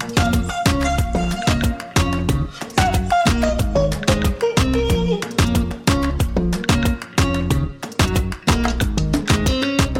Thank you.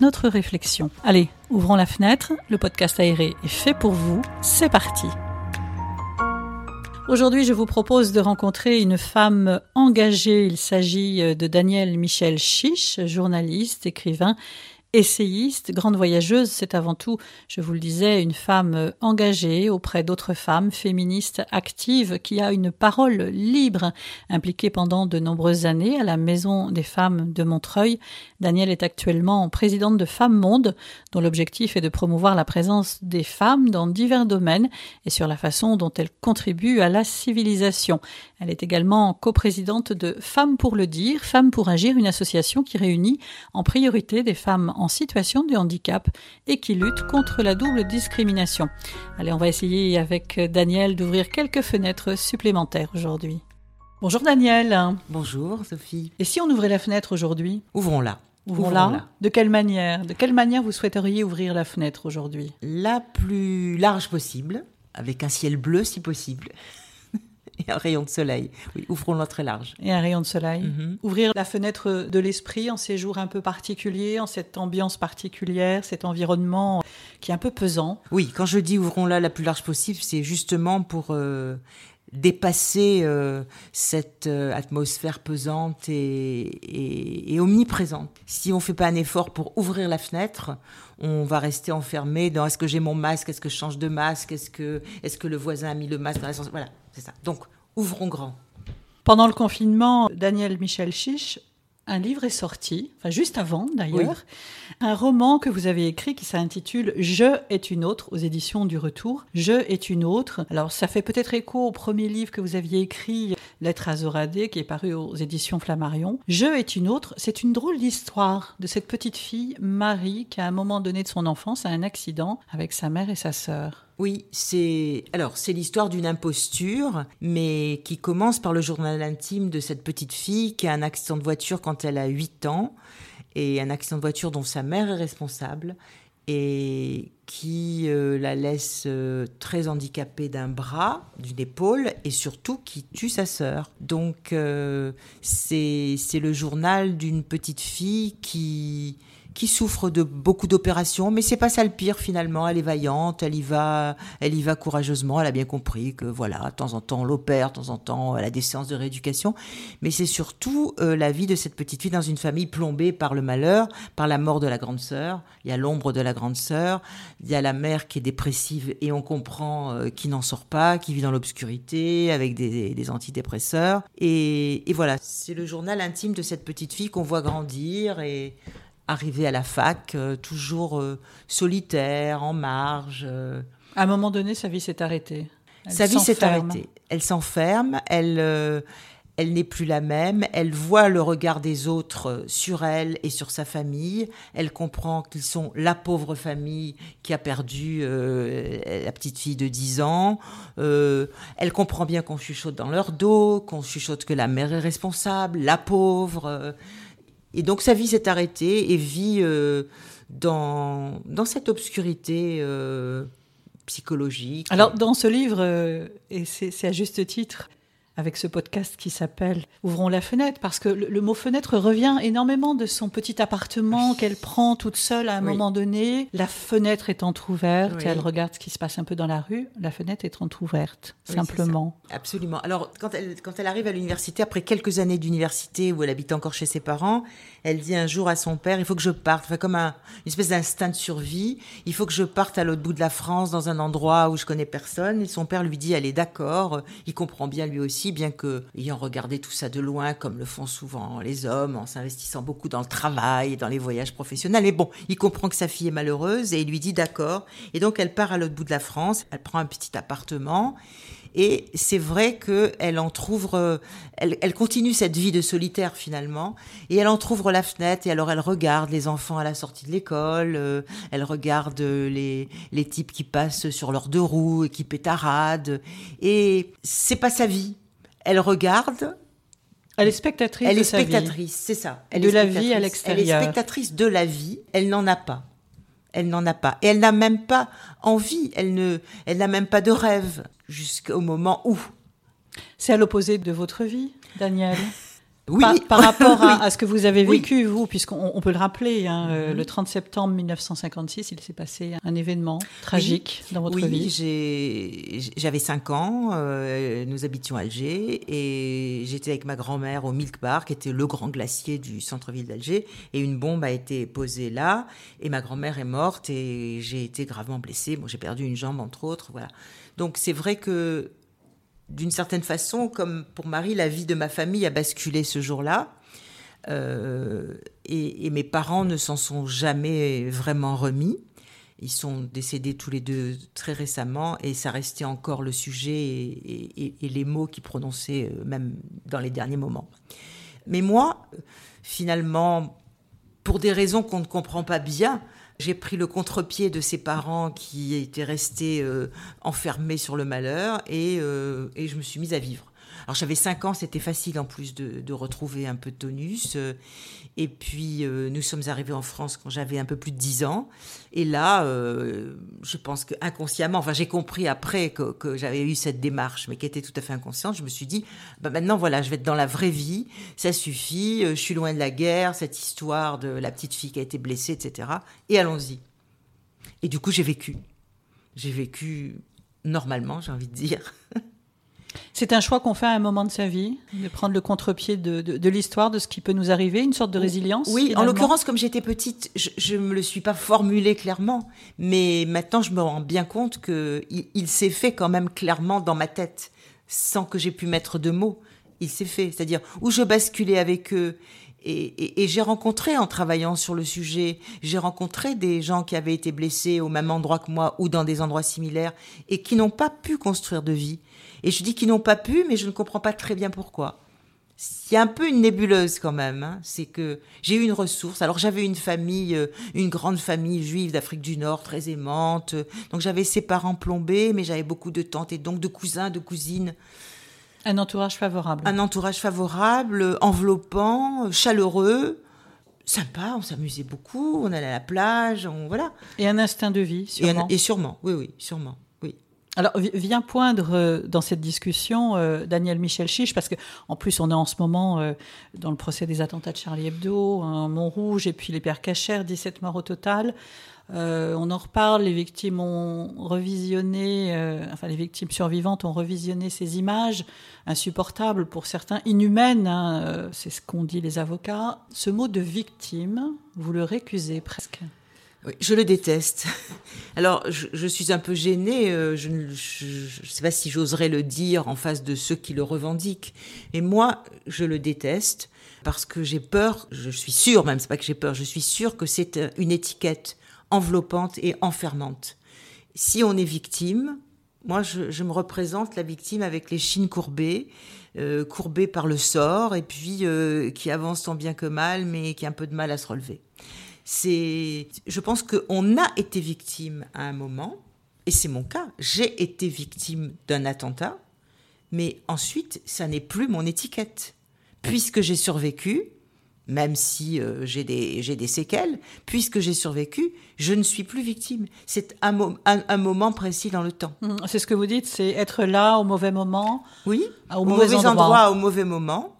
notre réflexion. Allez, ouvrons la fenêtre, le podcast aéré est fait pour vous, c'est parti. Aujourd'hui, je vous propose de rencontrer une femme engagée. Il s'agit de Danielle Michel Chiche, journaliste, écrivain Essayiste, grande voyageuse, c'est avant tout, je vous le disais, une femme engagée auprès d'autres femmes, féministes actives, qui a une parole libre, impliquée pendant de nombreuses années à la Maison des femmes de Montreuil. Danielle est actuellement présidente de Femmes Monde, dont l'objectif est de promouvoir la présence des femmes dans divers domaines et sur la façon dont elles contribuent à la civilisation. Elle est également coprésidente de Femmes pour le dire, Femmes pour agir, une association qui réunit en priorité des femmes en situation de handicap et qui lutte contre la double discrimination. Allez, on va essayer avec Daniel d'ouvrir quelques fenêtres supplémentaires aujourd'hui. Bonjour Daniel. Bonjour Sophie. Et si on ouvrait la fenêtre aujourd'hui? Ouvrons-la. Ouvrons-la. De quelle manière? De quelle manière vous souhaiteriez ouvrir la fenêtre aujourd'hui? La plus large possible, avec un ciel bleu si possible. et un rayon de soleil. Oui, ouvrons-la très large. Et un rayon de soleil. Mhm. Ouvrir la fenêtre de l'esprit en ces jours un peu particuliers, en cette ambiance particulière, cet environnement qui est un peu pesant. Oui, quand je dis ouvrons-la la plus large possible, c'est justement pour euh, dépasser euh, cette euh, atmosphère pesante et, et, omniprésente. Si on ne fait pas un effort pour ouvrir la fenêtre, on va rester enfermé dans est-ce que j'ai mon masque, est-ce que je change de masque, est-ce que, est que le voisin a mis le masque dans l'ascenseur Voilà, c'est ça. Donc, ouvrons grand. Pendant le confinement, Daniel Michel Chiche un livre est sorti, enfin juste avant d'ailleurs, un roman que vous avez écrit qui s'intitule Je est une autre aux éditions du Retour. Je est une autre. Alors ça fait peut-être écho au premier livre que vous aviez écrit, Lettre à Zoradé, qui est paru aux éditions Flammarion. Je est une autre, c'est une drôle d'histoire de cette petite fille, Marie, qui à un moment donné de son enfance a un accident avec sa mère et sa sœur. Oui, c'est alors c'est l'histoire d'une imposture, mais qui commence par le journal intime de cette petite fille qui a un accident de voiture quand elle a 8 ans et un accident de voiture dont sa mère est responsable et qui euh, la laisse euh, très handicapée d'un bras, d'une épaule, et surtout qui tue sa sœur. Donc euh, c'est le journal d'une petite fille qui qui souffre de beaucoup d'opérations, mais c'est pas ça le pire finalement. Elle est vaillante, elle y va, elle y va courageusement. Elle a bien compris que voilà, de temps en temps on l'opère, de temps en temps elle a des séances de rééducation, mais c'est surtout euh, la vie de cette petite fille dans une famille plombée par le malheur, par la mort de la grande sœur. Il y a l'ombre de la grande sœur, il y a la mère qui est dépressive et on comprend euh, qui n'en sort pas, qui vit dans l'obscurité avec des, antidépresseurs. Et, et voilà, c'est le journal intime de cette petite fille qu'on voit grandir et arrivé à la fac, euh, toujours euh, solitaire, en marge. Euh. À un moment donné, sa vie s'est arrêtée. sa vie s'est arrêtée. Elle s'enferme, elle, elle n'est plus la même, elle voit le regard des autres sur elle et sur sa famille, elle comprend qu'ils sont la pauvre famille qui a perdu la petite fille de 10 ans, elle comprend bien qu'on chuchote dans leur dos, qu'on chuchote que la mère est responsable, la pauvre. Et donc sa vie s'est arrêtée et vit euh, dans, dans cette obscurité euh, psychologique. Alors dans ce livre, euh, et c'est à juste titre, avec ce podcast qui s'appelle Ouvrons la fenêtre, parce que le, mot fenêtre revient énormément de son petit appartement qu'elle prend toute seule à un moment donné. La fenêtre est entr'ouverte, elle regarde ce qui se passe un peu dans la rue, la fenêtre est entr'ouverte, simplement. Absolument. Alors, quand elle, quand elle arrive à l'université, après quelques années d'université où elle habite encore chez ses parents, elle dit un jour à son père, il faut que je parte, enfin, comme un, une espèce d'instinct de survie, il faut que je parte à l'autre bout de la France, dans un endroit où je connais personne. Et son père lui dit, elle est d'accord, il comprend bien lui aussi bien que ayant regardé tout ça de loin, comme le font souvent les hommes, en s'investissant beaucoup dans le travail, dans les voyages professionnels. Et bon, il comprend que sa fille est malheureuse et il lui dit d'accord. Et donc elle part à l'autre bout de la France, elle prend un petit appartement. Et c'est vrai qu'elle euh, elle, continue cette vie de solitaire finalement, et elle en trouve la fenêtre, et alors elle regarde les enfants à la sortie de l'école, euh, elle regarde les, les types qui passent sur leurs deux roues et qui pétaradent, et c'est pas sa vie. Elle regarde, elle est spectatrice. Elle est spectatrice, c'est ça. Elle de la vie à l'extérieur. Elle est spectatrice de la vie. Elle n'en a pas. Elle n'en a pas. Et elle n'a même pas envie. Elle ne, elle n'a même pas de rêve jusqu'au moment où. C'est à l'opposé de votre vie, Daniel oui. Par, rapport à, ce que vous avez vécu, vous, puisqu'on peut le rappeler, hein, euh, le 30 septembre 1956, il s'est passé un événement tragique dans votre vie. Oui, j'avais 5 ans, euh, nous habitions Alger, et j'étais avec ma grand-mère au Milk Bar, qui était le grand glacier du centre-ville d'Alger, et une bombe a été posée là, et ma grand-mère est morte, et j'ai été gravement blessée. Bon, j'ai perdu une jambe, entre autres, voilà. Donc c'est vrai que d'une certaine façon, comme pour Marie, la vie de ma famille a basculé ce jour-là. Euh, et, mes parents ne s'en sont jamais vraiment remis. Ils sont décédés tous les deux très récemment et ça restait encore le sujet et, et les mots qu'ils prononçaient euh, même dans les derniers moments. Mais moi, finalement, pour des raisons qu'on ne comprend pas bien, j'ai pris le contre-pied de ses parents qui étaient restés euh, enfermés sur le malheur euh, et, je me suis mise à vivre. Alors j'avais 5 ans, c'était facile en plus de, retrouver un peu de tonus. Euh, et puis nous sommes arrivés en France quand j'avais un peu plus de 10 ans. Et là, je pense que inconsciemment, enfin j'ai compris après que, j'avais eu cette démarche, mais qui était tout à fait inconsciente. Je me suis dit, bah maintenant voilà, je vais être dans la vraie vie, ça suffit. je suis loin de la guerre, cette histoire de la petite fille qui a été blessée, etc. Et allons-y. Et du coup, j'ai vécu. J'ai vécu normalement, j'ai envie de dire. C'est un choix qu'on fait à un moment de sa vie, de prendre le contre-pied de, l'histoire, de ce qui peut nous arriver, une sorte de résilience. Oui, en l'occurrence, comme j'étais petite, je ne me le suis pas formulé clairement, mais maintenant je me rends bien compte qu'il il, s'est fait quand même clairement dans ma tête, sans que j'ai pu mettre de mots. Il s'est fait, c'est-à-dire où je basculais avec eux et, j'ai rencontré, en travaillant sur le sujet, j'ai rencontré des gens qui avaient été blessés au même endroit que moi ou dans des endroits similaires et qui n'ont pas pu construire de vie. Et je dis qu'ils n'ont pas pu, mais je ne comprends pas très bien pourquoi. A un peu une nébuleuse quand même. Hein. C'est que j'ai eu une ressource. Alors j'avais une famille, euh, une grande famille juive d'Afrique du Nord, très aimante. Donc j'avais ses parents plombés, mais j'avais beaucoup de tantes et donc de cousins, de cousines. Un entourage favorable. Un entourage favorable, enveloppant, chaleureux sympa, on s'amusait beaucoup, on allait à la plage, on voilà. Et un instinct de vie, sûrement. Et, sûrement, oui, oui, sûrement. Alors vient poindre euh, dans cette discussion euh, Daniel Michel Chiche parce que en plus on est en ce moment euh, dans le procès des attentats de Charlie Hebdo, Montrouge et puis les Pères Cachères, 17 morts au total. On en reparle, les victimes ont revisionné, enfin les victimes survivantes ont revisionné ces images insupportables pour certains, inhumaines, hein, c'est ce qu'ont dit les avocats. Ce mot de victime, vous le récusez presque. Je le déteste. Alors, je, suis un peu gênée, je ne sais pas si j'oserais le dire en face de ceux qui le revendiquent. Et moi, je le déteste parce que j'ai peur, je suis sûre même, c'est pas que j'ai peur, je suis sûre que c'est une étiquette enveloppante et enfermante. Si on est victime, moi je, me représente la victime avec les chines courbées, euh, courbées par le sort, et puis euh, qui avance tant bien que mal, mais qui a un peu de mal à se relever. C'est, je pense qu'on a été victime à un moment, et c'est mon cas. J'ai été victime d'un attentat, mais ensuite, ça n'est plus mon étiquette. Puisque j'ai survécu, même si euh, j'ai des, des, séquelles, puisque j'ai survécu, je ne suis plus victime. C'est un, un, moment précis dans le temps. Mmh, c'est ce que vous dites, c'est être là au mauvais moment. Oui, au, mauvais, endroit. au mauvais moment.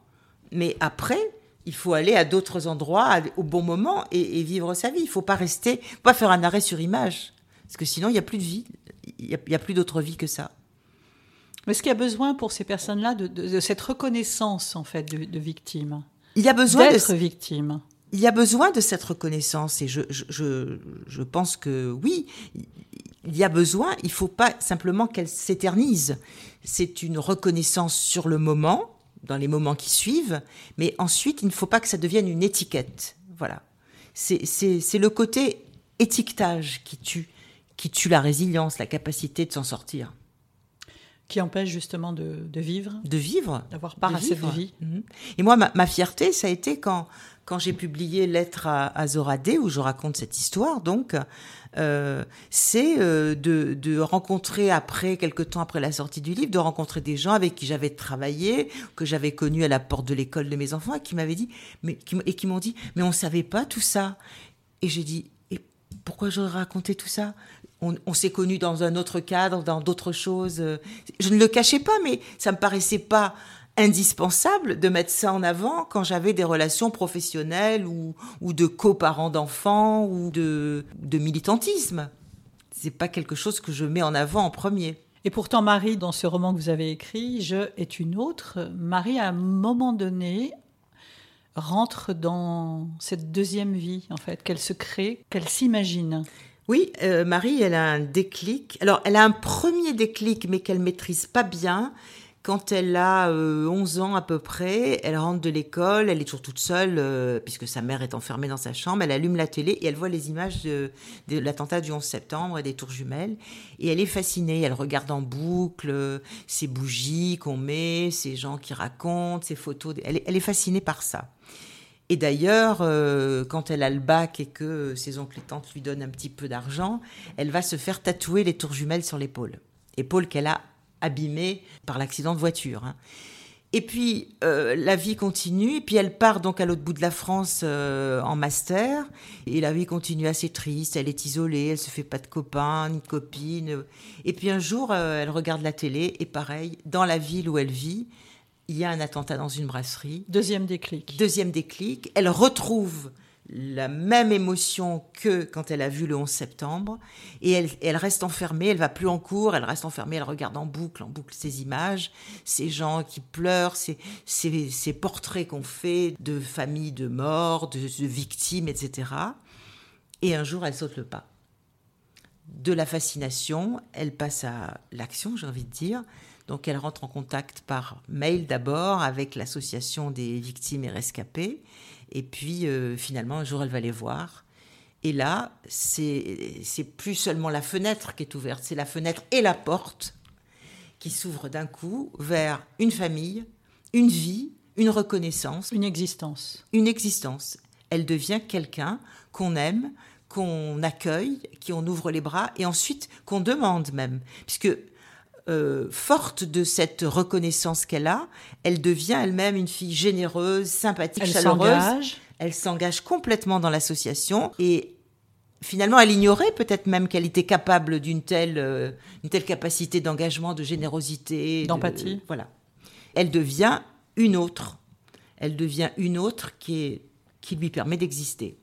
Mais après, il faut aller à d'autres endroits au bon moment et, vivre sa vie. Il ne faut pas rester, pas faire un arrêt sur image. Parce que sinon, il n'y a plus de vie. Il n'y a, plus d'autre vie que ça. Mais est-ce qu'il y a besoin pour ces personnes-là de, cette reconnaissance, en fait, de, de victime? Il y a besoin d'être victime. Il y a besoin de cette reconnaissance et je, je, je, pense que oui, il y a besoin, il faut pas simplement qu'elle s'éternise. C'est une reconnaissance sur le moment, dans les moments qui suivent, mais ensuite, il ne faut pas que ça devienne une étiquette. Voilà. C'est le côté étiquetage qui tue, qui tue la résilience, la capacité de s'en sortir. Qui empêche justement de, vivre. De vivre. D'avoir part à cette vie. Mhm. Et moi, ma, fierté, ça a été quand, quand j'ai publié Lettre à, à Zoradé, où je raconte cette histoire, donc, euh, c'est euh, de, rencontrer après, quelques temps après la sortie du livre, de rencontrer des gens avec qui j'avais travaillé, que j'avais connus à la porte de l'école de mes enfants, et qui m'avaient dit, mais, et qui m'ont dit, mais on savait pas tout ça. Et j'ai dit, et pourquoi j'aurais raconté tout ça? On, on s'est connus dans un autre cadre, dans d'autres choses. Je ne le cachais pas, mais ça me paraissait pas indispensable de mettre ça en avant quand j'avais des relations professionnelles ou, ou de coparents d'enfants ou de, de militantisme. C'est pas quelque chose que je mets en avant en premier. Et pourtant, Marie, dans ce roman que vous avez écrit, Je est une autre, Marie, à un moment donné, rentre dans cette deuxième vie, en fait, qu'elle se crée, qu'elle s'imagine. Oui, euh, Marie, elle a un déclic. Alors, elle a un premier déclic, mais qu'elle maîtrise pas bien. Quand elle a 11 euh, ans à peu près, elle rentre de l'école, elle est toujours toute seule, euh, puisque sa mère est enfermée dans sa chambre, elle allume la télé et elle voit les images de, l'attentat du 11 septembre et des tours jumelles. Et elle est fascinée, elle regarde en boucle euh, ces bougies qu'on met, ces gens qui racontent, ces photos. Elle est, fascinée par ça. Et d'ailleurs, quand elle a le bac et que ses oncles et tantes lui donnent un petit peu d'argent, elle va se faire tatouer les tours jumelles sur l'épaule. Épaule qu'elle a abîmée par l'accident de voiture. Hein. Et puis euh, la vie continue, et puis elle part donc à l'autre bout de la France euh, en master, et la vie continue assez triste, elle est isolée, elle se fait pas de copains, ni de copines. Et puis un jour, euh, elle regarde la télé, et pareil, dans la ville où elle vit, il y a un attentat dans une brasserie. Deuxième déclic. Deuxième déclic, elle retrouve la même émotion que quand elle a vu le 11 septembre. Et elle, reste enfermée, elle va plus en cours, elle reste enfermée, elle regarde en boucle, en boucle ces images, ces gens qui pleurent, ces, ces, portraits qu'on fait de familles de morts, de, de victimes, etc. Et un jour, elle saute le pas. De la fascination, elle passe à l'action, j'ai envie de dire. Donc elle rentre en contact par mail d'abord avec l'association des victimes et rescapés. Et puis euh, finalement, un jour, elle va les voir. Et là, c'est plus seulement la fenêtre qui est ouverte, c'est la fenêtre et la porte qui s'ouvrent d'un coup vers une famille, une vie, une reconnaissance. Une existence. Une existence. Elle devient quelqu'un qu'on aime, qu'on accueille, qui on ouvre les bras et ensuite qu'on demande même. Puisque euh, forte de cette reconnaissance qu'elle a, elle devient elle-même une fille généreuse, sympathique, elle chaleureuse. Elle s'engage complètement dans l'association et finalement, elle ignorait peut-être même qu'elle était capable d'une telle, euh, une telle capacité d'engagement, de générosité, d'empathie. Voilà. Elle devient une autre. Elle devient une autre qui, est, qui lui permet d'exister.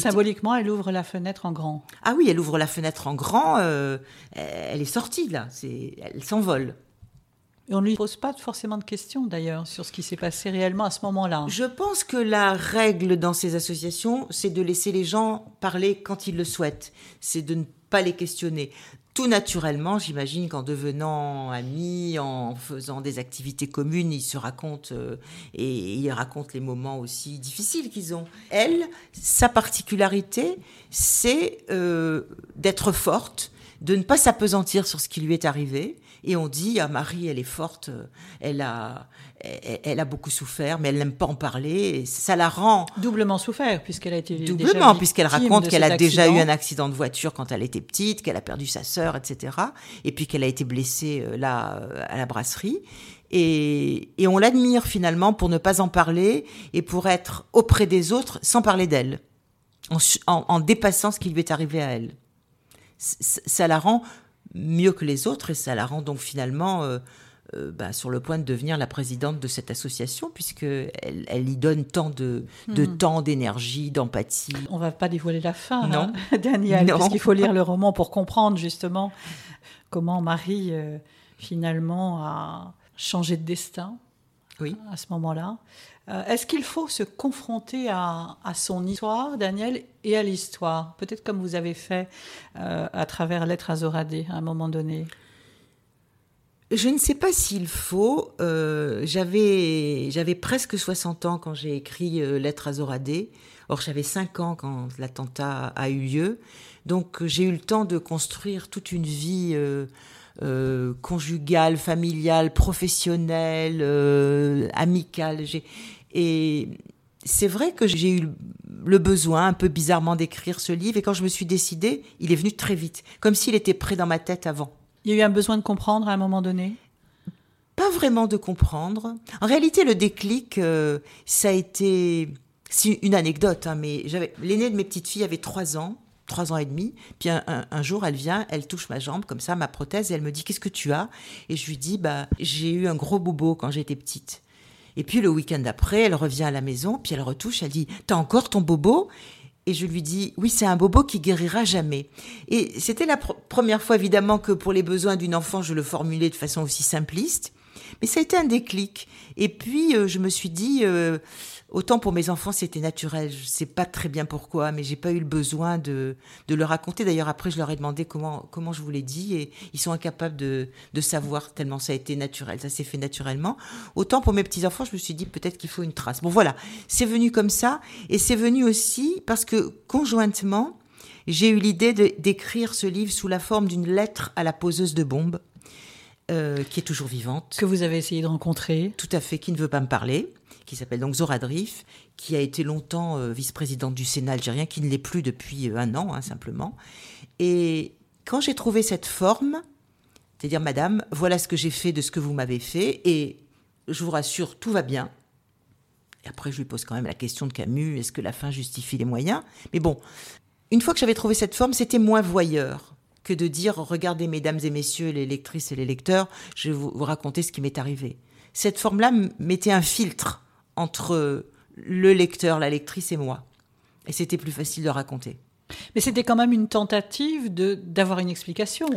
Symboliquement, elle ouvre la fenêtre en grand. Ah oui, elle ouvre la fenêtre en grand. Euh, elle est sortie là. C'est, elle s'envole. Et on ne lui pose pas forcément de questions d'ailleurs sur ce qui s'est passé réellement à ce moment-là. Je pense que la règle dans ces associations, c'est de laisser les gens parler quand ils le souhaitent. C'est de ne pas les questionner tout naturellement, j'imagine qu'en devenant amis, en faisant des activités communes, ils se racontent euh, et ils racontent les moments aussi difficiles qu'ils ont. Elle, sa particularité, c'est euh, d'être forte, de ne pas s'apesantir sur ce qui lui est arrivé. Et on dit, ah Marie, elle est forte, elle a, elle, a beaucoup souffert, mais elle n'aime pas en parler. Et ça la rend doublement souffert puisqu'elle a été doublement puisqu'elle raconte qu'elle a déjà eu un accident de voiture quand elle était petite, qu'elle a perdu sa sœur, etc. Et puis qu'elle a été blessée euh, là euh, à la brasserie. Et, et on l'admire finalement pour ne pas en parler et pour être auprès des autres sans parler d'elle, en, en dépassant ce qui lui est arrivé à elle ça la rend mieux que les autres et ça la rend donc finalement euh, euh, bah, sur le point de devenir la présidente de cette association puisque elle, y donne tant de, de hmm. temps, d'énergie, d'empathie. On va pas dévoiler la fin, non, hein, Daniel, parce qu'il faut lire le roman pour comprendre justement comment Marie euh, finalement a changé de destin oui. à ce moment-là. Euh, est-ce qu'il faut se confronter à, son histoire, Daniel, et à l'histoire? Peut-être comme vous avez fait euh, à travers Lettres à Zoradé à un moment donné. Je ne sais pas s'il faut. Euh, j'avais, j'avais presque 60 ans quand j'ai écrit Lettres à Zoradé. Or, j'avais 5 ans quand l'attentat a eu lieu. Donc, j'ai eu le temps de construire toute une vie euh, conjugale, familiale, professionnelle, euh, amicale. Et c'est vrai que j'ai eu le besoin, un peu bizarrement, d'écrire ce livre. Et quand je me suis décidée, il est venu très vite, comme s'il était prêt dans ma tête avant. Il y a eu un besoin de comprendre à un moment donné? Pas vraiment de comprendre. En réalité, le déclic, euh, ça a été... C'est une anecdote, hein, mais j'avais l'aînée de mes petites filles avait trois ans trois ans et demi. Puis un, jour, elle vient, elle touche ma jambe, comme ça, ma prothèse, et elle me dit Qu'est-ce que tu as? Et je lui dis Bah, j'ai eu un gros bobo quand j'étais petite. Et puis le week-end d'après, elle revient à la maison, puis elle retouche, elle dit T'as encore ton bobo? Et je lui dis, oui, c'est un bobo qui guérira jamais. Et c'était la première fois, évidemment, que pour les besoins d'une enfant, je le formulais de façon aussi simpliste. Mais ça a été un déclic. Et puis, euh, je me suis dit, euh, Autant pour mes enfants, c'était naturel. Je sais pas très bien pourquoi, mais j'ai pas eu le besoin de, de le raconter. D'ailleurs, après, je leur ai demandé comment, comment je vous l'ai dit et ils sont incapables de, de savoir tellement ça a été naturel. Ça s'est fait naturellement. Autant pour mes petits-enfants, je me suis dit peut-être qu'il faut une trace. Bon, voilà. C'est venu comme ça. Et c'est venu aussi parce que conjointement, j'ai eu l'idée d'écrire ce livre sous la forme d'une lettre à la poseuse de bombes. Euh, qui est toujours vivante. Que vous avez essayé de rencontrer. Tout à fait, qui ne veut pas me parler qui s'appelle donc Zora Drif, qui a été longtemps euh, vice-présidente du Sénat algérien, qui ne l'est plus depuis euh, un an, hein, simplement. Et quand j'ai trouvé cette forme, c'est-à-dire, Madame, voilà ce que j'ai fait de ce que vous m'avez fait, et je vous rassure, tout va bien. Et après, je lui pose quand même la question de Camus, est-ce que la fin justifie les moyens? Mais bon, une fois que j'avais trouvé cette forme, c'était moins voyeur que de dire, regardez, mesdames et messieurs, les lectrices et les lecteurs, je vais vous raconter ce qui m'est arrivé. Cette forme-là mettait un filtre entre le lecteur, la lectrice et moi. Et c'était plus facile de raconter. Mais c'était quand même une tentative de d'avoir une explication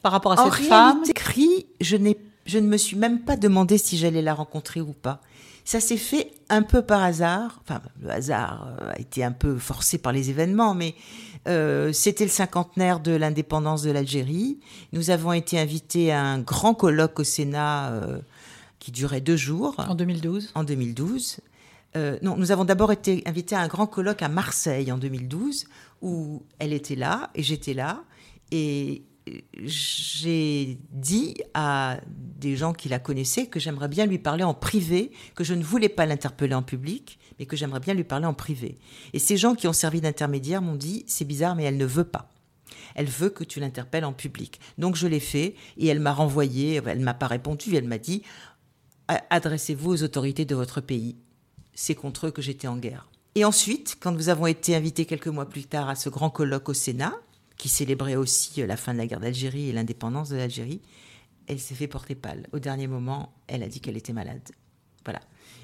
par rapport à cette femme. Écrit, je n'ai je ne me suis même pas demandé si j'allais la rencontrer ou pas. Ça s'est fait un peu par hasard. Enfin, le hasard euh, a été un peu forcé par les événements, mais euh, c'était le cinquantenaire de l'indépendance de l'Algérie. Nous avons été invités à un grand colloque au Sénat euh, qui durait deux jours. En 2012 En 2012. Euh, non, nous avons d'abord été invités à un grand colloque à Marseille en 2012, où elle était là et j'étais là. Et j'ai dit à des gens qui la connaissaient que j'aimerais bien lui parler en privé, que je ne voulais pas l'interpeller en public, mais que j'aimerais bien lui parler en privé. Et ces gens qui ont servi d'intermédiaire m'ont dit, c'est bizarre, mais elle ne veut pas. Elle veut que tu l'interpelles en public. Donc je l'ai fait et elle m'a renvoyé, elle m'a pas répondu, elle m'a dit, adressez-vous aux autorités de votre pays. C'est contre eux que j'étais en guerre. Et ensuite, quand nous avons été invités quelques mois plus tard à ce grand colloque au Sénat, qui célébrait aussi la fin de la guerre d'Algérie et l'indépendance de l'Algérie, elle s'est fait porter pâle. Au dernier moment, elle a dit qu'elle était malade. Voilà.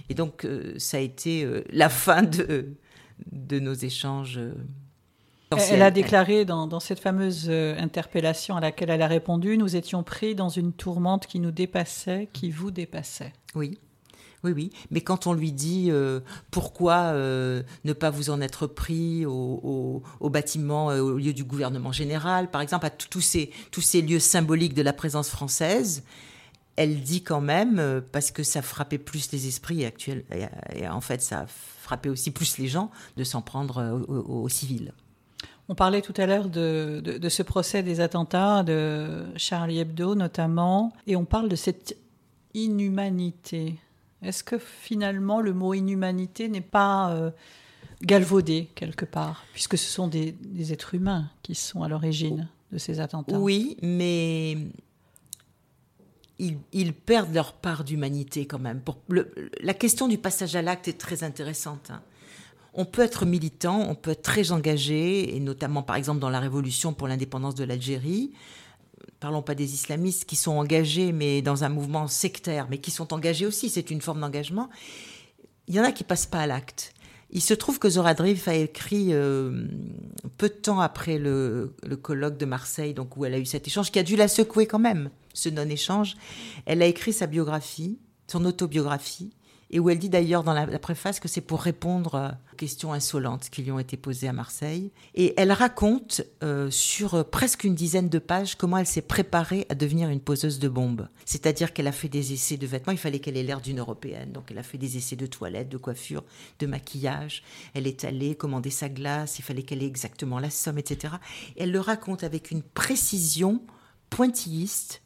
Et donc, euh, ça a été euh, la fin de, de nos échanges. Elle a déclaré dans, cette fameuse euh, interpellation à laquelle elle a répondu, nous étions pris dans une tourmente qui nous dépassait, qui vous dépassait. Oui. Oui, oui. Mais quand on lui dit euh, pourquoi euh, ne pas vous en être pris au, bâtiment, au lieu du gouvernement général, par exemple, à tous ces, tous ces lieux symboliques de la présence française, elle dit quand même, parce que ça frappait plus les esprits actuels, et, en fait ça frappait aussi plus les gens, de s'en prendre aux civils. On parlait tout à l'heure de, ce procès des attentats de Charlie Hebdo notamment, et on parle de cette inhumanité. Est-ce que finalement le mot inhumanité n'est pas euh, galvaudé quelque part, puisque ce sont des, êtres humains qui sont à l'origine de ces attentats? Oui, mais ils, perdent leur part d'humanité quand même. la question du passage à l'acte est très intéressante. Hein on peut être militant, on peut être très engagé, et notamment par exemple dans la révolution pour l'indépendance de l'Algérie. Parlons pas des islamistes qui sont engagés, mais dans un mouvement sectaire, mais qui sont engagés aussi, c'est une forme d'engagement. Il y en a qui passent pas à l'acte. Il se trouve que Zora Drif a écrit euh, peu de temps après le, colloque de Marseille, donc où elle a eu cet échange, qui a dû la secouer quand même, ce non-échange. Elle a écrit sa biographie son autobiographie, et où elle dit d'ailleurs dans la, préface que c'est pour répondre euh, aux questions insolentes qui lui ont été posées à Marseille. Et elle raconte euh, sur euh, presque une dizaine de pages comment elle s'est préparée à devenir une poseuse de bombes. C'est-à-dire qu'elle a fait des essais de vêtements, il fallait qu'elle ait l'air d'une européenne, donc elle a fait des essais de toilette, de coiffure, de maquillage. Elle est allée commander sa glace, il fallait qu'elle ait exactement la somme, etc. elle le raconte avec une précision pointilliste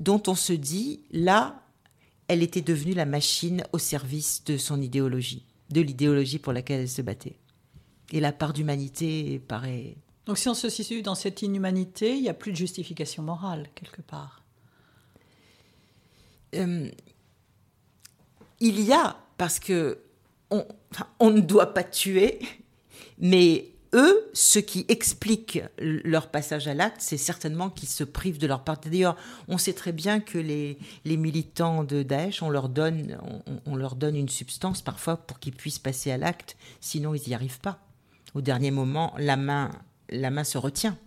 dont on se dit, là, elle était devenue la machine au service de son idéologie, de l'idéologie pour laquelle elle se battait. Et la part d'humanité paraît... Donc si on se situe dans cette inhumanité, il n'y a plus de justification morale, quelque part. Euh, il y a, parce que on ne doit pas tuer, mais eux, ce qui explique leur passage à l'acte, c'est certainement qu'ils se privent de leur part. D'ailleurs, on sait très bien que les, militants de Daesh, on leur, donne, on, leur donne une substance parfois pour qu'ils puissent passer à l'acte, sinon ils n'y arrivent pas. Au dernier moment, la main, la main se retient.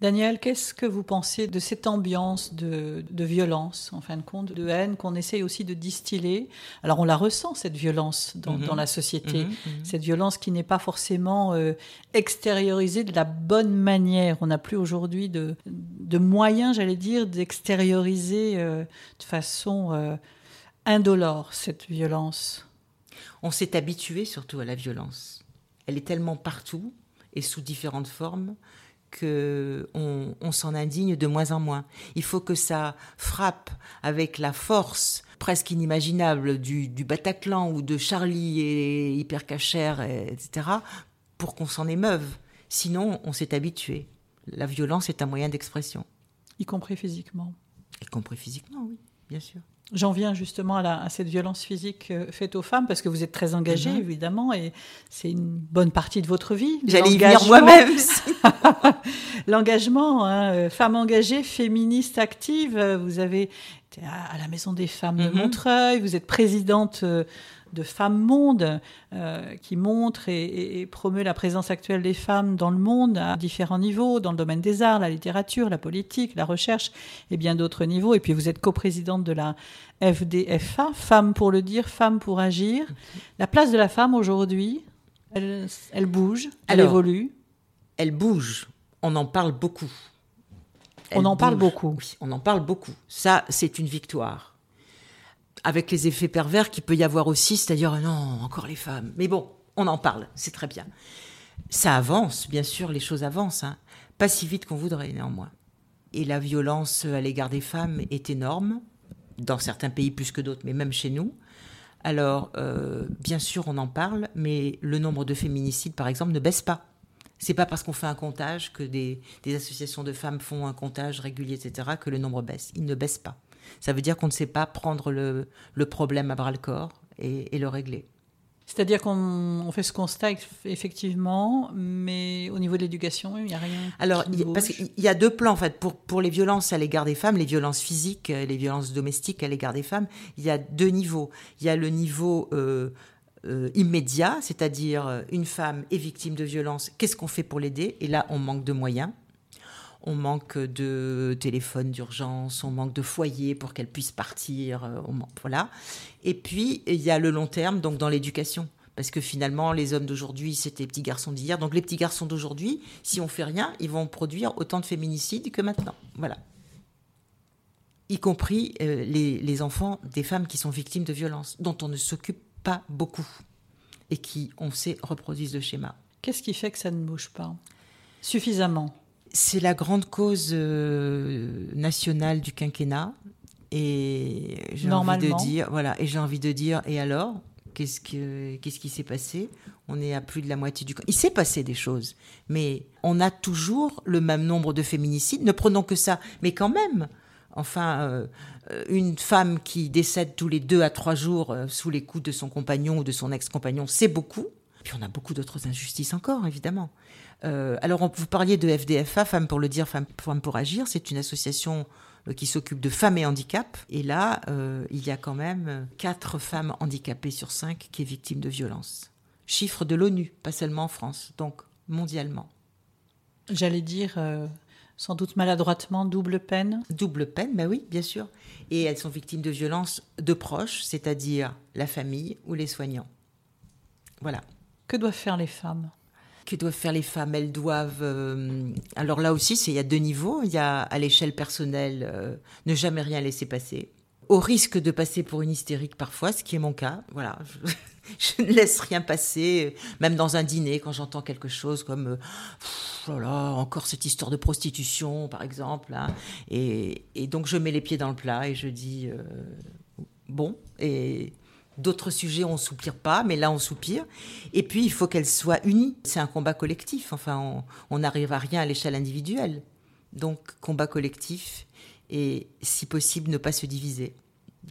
Daniel, qu'est-ce que vous pensez de cette ambiance de, violence, en fin de compte, de haine qu'on essaye aussi de distiller? Alors on la ressent, cette violence, dans, mhm. la société, mhm, mhm. cette violence qui n'est pas forcément euh, extériorisée de la bonne manière. On n'a plus aujourd'hui de, moyens, j'allais dire, d'extérioriser euh, de façon euh, indolore cette violence. On s'est habitué surtout à la violence. Elle est tellement partout et sous différentes formes que on, s'en indigne de moins en moins. Il faut que ça frappe avec la force presque inimaginable du, Bataclan ou de Charlie et Hypercacher, etc., pour qu'on s'en émeuve. Sinon, on s'est habitué. La violence est un moyen d'expression. Y compris physiquement. Y compris physiquement, oui, bien sûr. J'en viens justement à, cette violence physique euh, faite aux femmes parce que vous êtes très engagée, mhm. évidemment, et c'est une bonne partie de votre vie. J'allais y venir moi-même. L'engagement, hein, euh, femme engagée, féministe active. Euh, vous avez été à, la Maison des femmes de mhm. Montreuil, vous êtes présidente de Femmes Monde, euh, qui montre et, promeut la présence actuelle des femmes dans le monde à différents niveaux, dans le domaine des arts, la littérature, la politique, la recherche et bien d'autres niveaux. Et puis vous êtes coprésidente de la FDFA, Femmes pour le dire, Femmes pour agir. La place de la femme aujourd'hui, elle, bouge, elle évolue. Elle bouge, on en parle beaucoup. on en parle beaucoup. Oui, on en parle beaucoup. Ça, c'est une victoire avec les effets pervers qu'il peut y avoir aussi, c'est-à-dire non, encore les femmes. Mais bon, on en parle, c'est très bien. Ça avance, bien sûr, les choses avancent, hein. pas si vite qu'on voudrait néanmoins. Et la violence à l'égard des femmes est énorme, dans certains pays plus que d'autres, mais même chez nous. Alors, euh, bien sûr, on en parle, mais le nombre de féminicides, par exemple, ne baisse pas. C'est pas parce qu'on fait un comptage que des associations de femmes font un comptage régulier, etc., que le nombre baisse. Il ne baisse pas. Ça veut dire qu'on ne sait pas prendre le, problème à bras le corps et, le régler. C'est-à-dire qu'on fait ce constat effectivement, mais au niveau de l'éducation, il n'y a rien. Alors, parce qu'il y a deux plans en fait pour pour les violences à l'égard des femmes, les violences physiques, les violences domestiques à l'égard des femmes. Il y a deux niveaux. Il y a le niveau euh, euh, immédiat, c'est-à-dire euh, une femme est victime de violence, qu'est-ce qu'on fait pour l'aider? Et là, on manque de moyens on manque de téléphone d'urgence, on manque de foyer pour qu'elle puisse partir, euh. Et puis il y a le long terme, donc dans l'éducation, parce que finalement les hommes d'aujourd'hui c'était les petits garçons d'hier, donc les petits garçons d'aujourd'hui, si on fait rien, ils vont produire autant de féminicides que maintenant, voilà. Y compris euh, les enfants des femmes qui sont victimes de violences, dont on ne s'occupe pas beaucoup et qui, on sait, reproduisent le schéma. Qu'est-ce qui fait que ça ne bouge pas? Suffisamment c'est la grande cause euh, nationale du quinquennat. Et j'ai envie de dire, voilà, et j'ai envie de dire, et alors, qu'est-ce qu'est-ce qui s'est passé? On est à plus de la moitié du. Il s'est passé des choses, mais on a toujours le même nombre de féminicides. Ne prenons que ça, mais quand même. Enfin, euh, une femme qui décède tous les deux à trois jours euh, sous les coups de son compagnon ou de son ex-compagnon, c'est beaucoup. Puis on a beaucoup d'autres injustices encore, évidemment. Euh, alors, vous parliez de FDFA, Femmes pour le dire, Femmes, pour Agir. C'est une association euh, qui s'occupe de femmes et handicap. Et là, euh, il y a quand même 4 femmes handicapées sur 5 qui est victime de violences. Chiffre de l'ONU, pas seulement en France, donc mondialement. J'allais dire, sans doute maladroitement, double peine. Double peine, bah oui, bien sûr. Et elles sont victimes de violences de proches, c'est-à-dire la famille ou les soignants. Voilà. Que doivent faire les femmes? Que doivent faire les femmes Elles doivent. Euh, alors là aussi, il y a deux niveaux. Il y a à l'échelle personnelle euh, ne jamais rien laisser passer, au risque de passer pour une hystérique parfois, ce qui est mon cas. Voilà, je, ne laisse rien passer, même dans un dîner quand j'entends quelque chose comme euh, voilà encore cette histoire de prostitution par exemple, hein. et, et, donc je mets les pieds dans le plat et je dis bon et D'autres sujets, on soupire pas, mais là, on soupire. Et puis, il faut qu'elles soient unies. C'est un combat collectif. Enfin, on n'arrive à rien à l'échelle individuelle. Donc, combat collectif et, si possible, ne pas se diviser.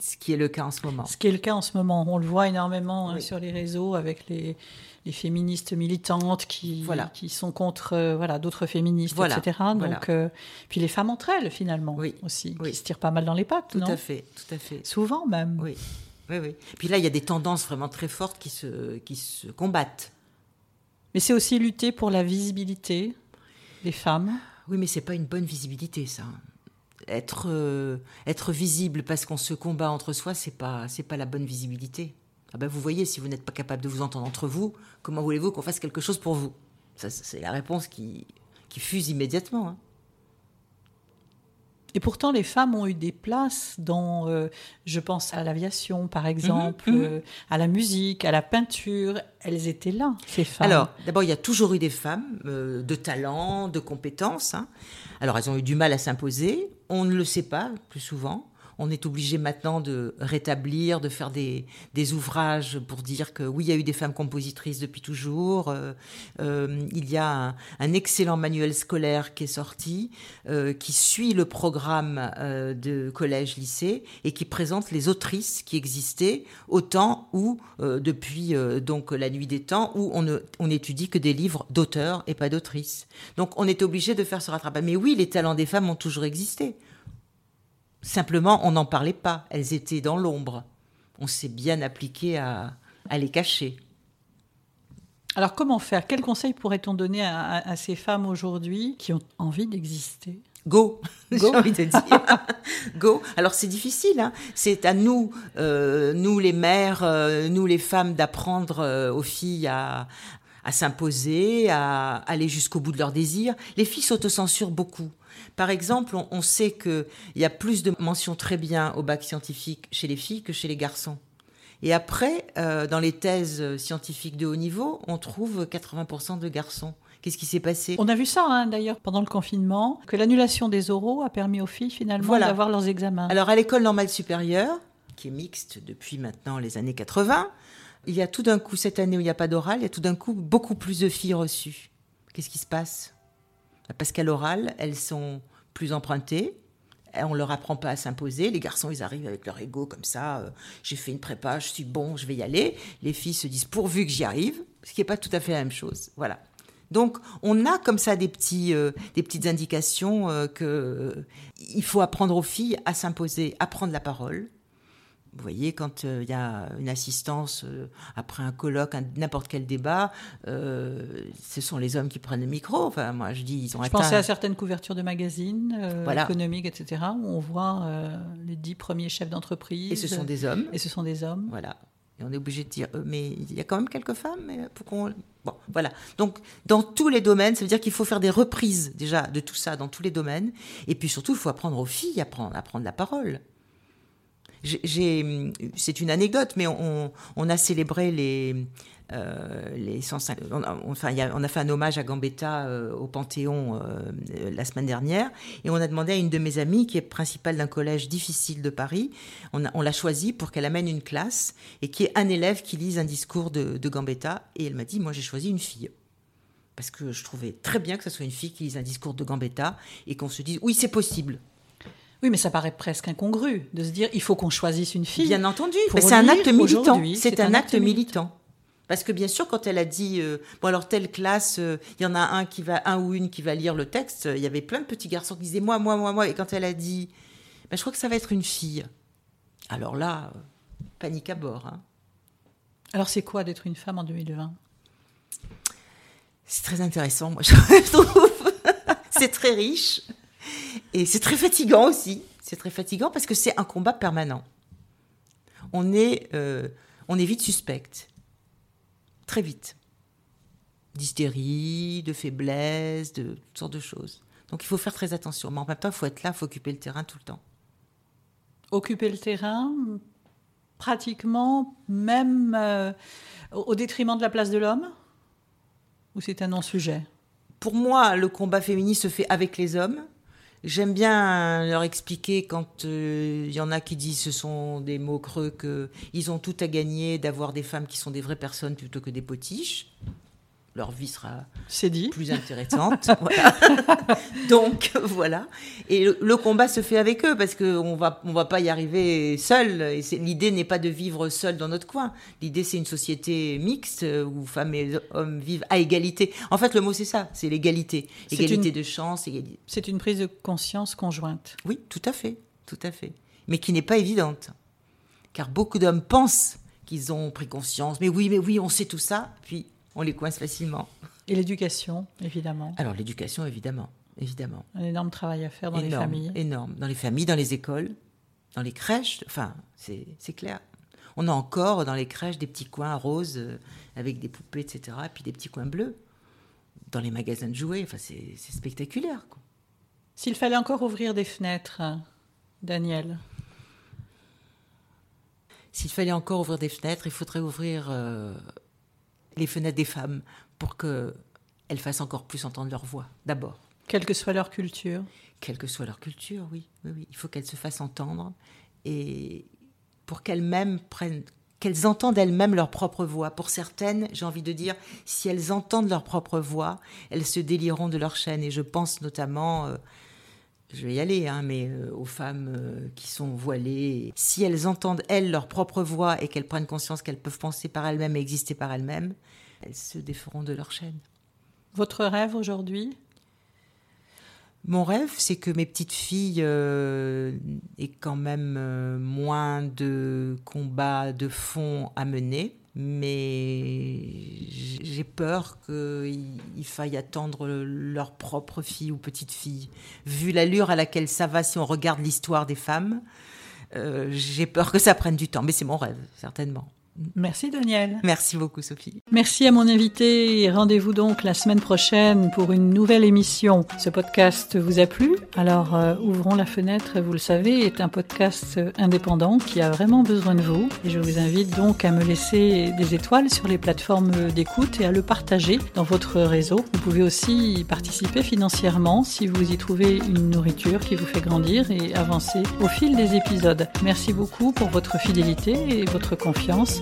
Ce qui est le cas en ce moment. Ce qui est le cas en ce moment. On le voit énormément hein, sur les réseaux avec les, féministes militantes qui, voilà. qui sont contre euh, voilà, d'autres féministes, etc. Donc, euh, puis les femmes entre elles, finalement, oui. aussi, qui se tirent pas mal dans les pattes, tout à fait, tout à fait. Souvent même. Oui. Oui, oui. Puis là, il y a des tendances vraiment très fortes qui se, qui se combattent. Mais c'est aussi lutter pour la visibilité des femmes. Oui, mais c'est pas une bonne visibilité, ça. Être, euh, être visible parce qu'on se combat entre soi, c'est pas, c'est pas la bonne visibilité. Ah ben vous voyez, si vous n'êtes pas capable de vous entendre entre vous, comment voulez-vous qu'on fasse quelque chose pour vous? Ça, c'est la réponse qui, qui fuse immédiatement. Hein. Et pourtant, les femmes ont eu des places dans, euh, je pense à l'aviation par exemple, mhm, mhm. Euh, à la musique, à la peinture. Elles étaient là, ces femmes. Alors, d'abord, il y a toujours eu des femmes euh, de talent, de compétences. Hein. Alors, elles ont eu du mal à s'imposer. On ne le sait pas plus souvent on est obligé maintenant de rétablir, de faire des, ouvrages pour dire que oui, il y a eu des femmes compositrices depuis toujours. Euh, euh, il y a un, excellent manuel scolaire qui est sorti, euh, qui suit le programme de collège-lycée et qui présente les autrices qui existaient au temps où, depuis donc la nuit des temps, où on, on étudie que des livres d'auteurs et pas d'autrices. Donc on est obligé de faire ce rattrapage. Mais oui, les talents des femmes ont toujours existé. Simplement, on n'en parlait pas. Elles étaient dans l'ombre. On s'est bien appliqué à, les cacher. Alors comment faire? Quel conseil pourrait-on donner à, ces femmes aujourd'hui qui ont envie d'exister? Go, j'ai envie de dire. Go. Alors c'est difficile, hein. c'est à nous, euh, nous les mères, euh, nous les femmes, d'apprendre euh, aux filles à, à s'imposer, à aller jusqu'au bout de leurs désirs. Les filles s'autocensurent beaucoup. Par exemple, on, sait qu'il y a plus de mentions très bien au bac scientifique chez les filles que chez les garçons. Et après, euh, dans les thèses scientifiques de haut niveau, on trouve 80% de garçons. Qu'est-ce qui s'est passé? On a vu ça hein, d'ailleurs pendant le confinement, que l'annulation des oraux a permis aux filles finalement d'avoir leurs examens. Alors à l'école normale supérieure, qui est mixte depuis maintenant les années 80, il y a tout d'un coup, cette année où il n'y a pas d'oral, il y a tout d'un coup beaucoup plus de filles reçues. Qu'est-ce qui se passe? Parce qu'à l'oral, elles sont plus empruntées. On leur apprend pas à s'imposer. Les garçons, ils arrivent avec leur ego comme ça. Euh, j'ai fait une prépa, je suis bon, je vais y aller. Les filles se disent pourvu que j'y arrive, ce qui n'est pas tout à fait la même chose. Voilà. Donc, on a comme ça des, petits, euh, des petites indications euh, que il faut apprendre aux filles à s'imposer, à prendre la parole, vous voyez, quand il euh, y a une assistance euh, après un colloque, n'importe quel débat, euh, ce sont les hommes qui prennent le micro. Enfin, moi, je dis, ils ont Je pensais à certaines couvertures de magazines économiques, etc., où on voit les dix premiers chefs d'entreprise. Et ce sont des hommes. Et ce sont des hommes. Voilà. Et on est obligé de dire, mais il y a quand même quelques femmes, mais pourquoi Bon, voilà. Donc, dans tous les domaines, ça veut dire qu'il faut faire des reprises, déjà, de tout ça, dans tous les domaines. Et puis surtout, il faut apprendre aux filles à prendre, à prendre la parole c'est une anecdote, mais on, a célébré les, euh, on, a, enfin, on a fait un hommage à Gambetta euh, au Panthéon euh, la semaine dernière, et on a demandé à une de mes amies, qui est principale d'un collège difficile de Paris, on, l'a choisie pour qu'elle amène une classe et qui est un élève qui lise un discours de, de Gambetta, et elle m'a dit, moi j'ai choisi une fille. Parce que je trouvais très bien que ce soit une fille qui lise un discours de Gambetta et qu'on se dise, oui, c'est possible. Oui, mais ça paraît presque incongru de se dire il faut qu'on choisisse une fille. Bien entendu, c'est un acte militant. C'est un, acte militant. Parce que bien sûr, quand elle a dit euh, bon alors telle classe, euh, il y en a un qui va un ou une qui va lire le texte, il y avait plein de petits garçons qui disaient moi moi moi moi et quand elle a dit ben, je crois que ça va être une fille. Alors là, euh, panique à bord. Hein. Alors c'est quoi d'être une femme en 2020 C'est très intéressant, moi je trouve. c'est très riche. Et c'est très fatigant aussi. C'est très fatigant parce que c'est un combat permanent. On est, euh, on est vite suspecte. Très vite. D'hystérie, de faiblesse, de toutes sortes de choses. Donc il faut faire très attention. Mais en même temps, il faut être là, il faut occuper le terrain tout le temps. Occuper le terrain, pratiquement même euh, au détriment de la place de l'homme? Ou c'est un non-sujet? Pour moi, le combat féministe se fait avec les hommes. J'aime bien leur expliquer quand il euh, y en a qui disent ce sont des mots creux qu'ils ont tout à gagner d'avoir des femmes qui sont des vraies personnes plutôt que des potiches leur vie sera dit. plus intéressante. Donc voilà. Et le, combat se fait avec eux parce qu'on va on va pas y arriver seul. Et l'idée n'est pas de vivre seul dans notre coin. L'idée c'est une société mixte où femmes et hommes vivent à égalité. En fait, le mot c'est ça, c'est l'égalité, égalité de chance. Égalité. C'est une prise de conscience conjointe. Oui, tout à fait, tout à fait, mais qui n'est pas évidente, car beaucoup d'hommes pensent qu'ils ont pris conscience. Mais oui, mais oui, on sait tout ça. Puis on les coince facilement. Et l'éducation, évidemment. Alors l'éducation, évidemment, évidemment. Un énorme travail à faire dans les familles. Énorme, dans les familles, dans les écoles, dans les crèches. Enfin, c'est clair. On a encore dans les crèches des petits coins roses euh, avec des poupées, etc. Et puis des petits coins bleus. Dans les magasins de jouets, enfin, c'est spectaculaire. S'il fallait encore ouvrir des fenêtres, Daniel S'il fallait encore ouvrir des fenêtres, il faudrait ouvrir euh, les fenêtres des femmes pour qu'elles fassent encore plus entendre leur voix, d'abord. Quelle que soit leur culture. Quelle que soit leur culture, oui. oui, Il faut qu'elles se fassent entendre et pour qu'elles-mêmes prennent, qu'elles entendent elles-mêmes leur propre voix. Pour certaines, j'ai envie de dire, si elles entendent leur propre voix, elles se délieront de leur chaîne. Et je pense notamment, euh, je vais y aller, hein, mais euh, aux femmes euh, qui sont voilées. Si elles entendent, elles, leur propre voix et qu'elles prennent conscience qu'elles peuvent penser par elles-mêmes et exister par elles-mêmes, elles se déferont de leur chaîne. Votre rêve aujourd'hui? Mon rêve, c'est que mes petites filles euh, aient quand même moins de combats de fond à mener, mais j'ai peur qu'il faille attendre leur propre fille ou petite fille. Vu l'allure à laquelle ça va si on regarde l'histoire des femmes, euh, j'ai peur que ça prenne du temps, mais c'est mon rêve, certainement. Merci Daniel. Merci beaucoup Sophie. Merci à mon invité rendez-vous donc la semaine prochaine pour une nouvelle émission. Ce podcast vous a plu? Alors euh, ouvrons la fenêtre, vous le savez, est un podcast indépendant qui a vraiment besoin de vous. Et je vous invite donc à me laisser des étoiles sur les plateformes d'écoute et à le partager dans votre réseau. Vous pouvez aussi participer financièrement si vous y trouvez une nourriture qui vous fait grandir et avancer au fil des épisodes. Merci beaucoup pour votre fidélité et votre confiance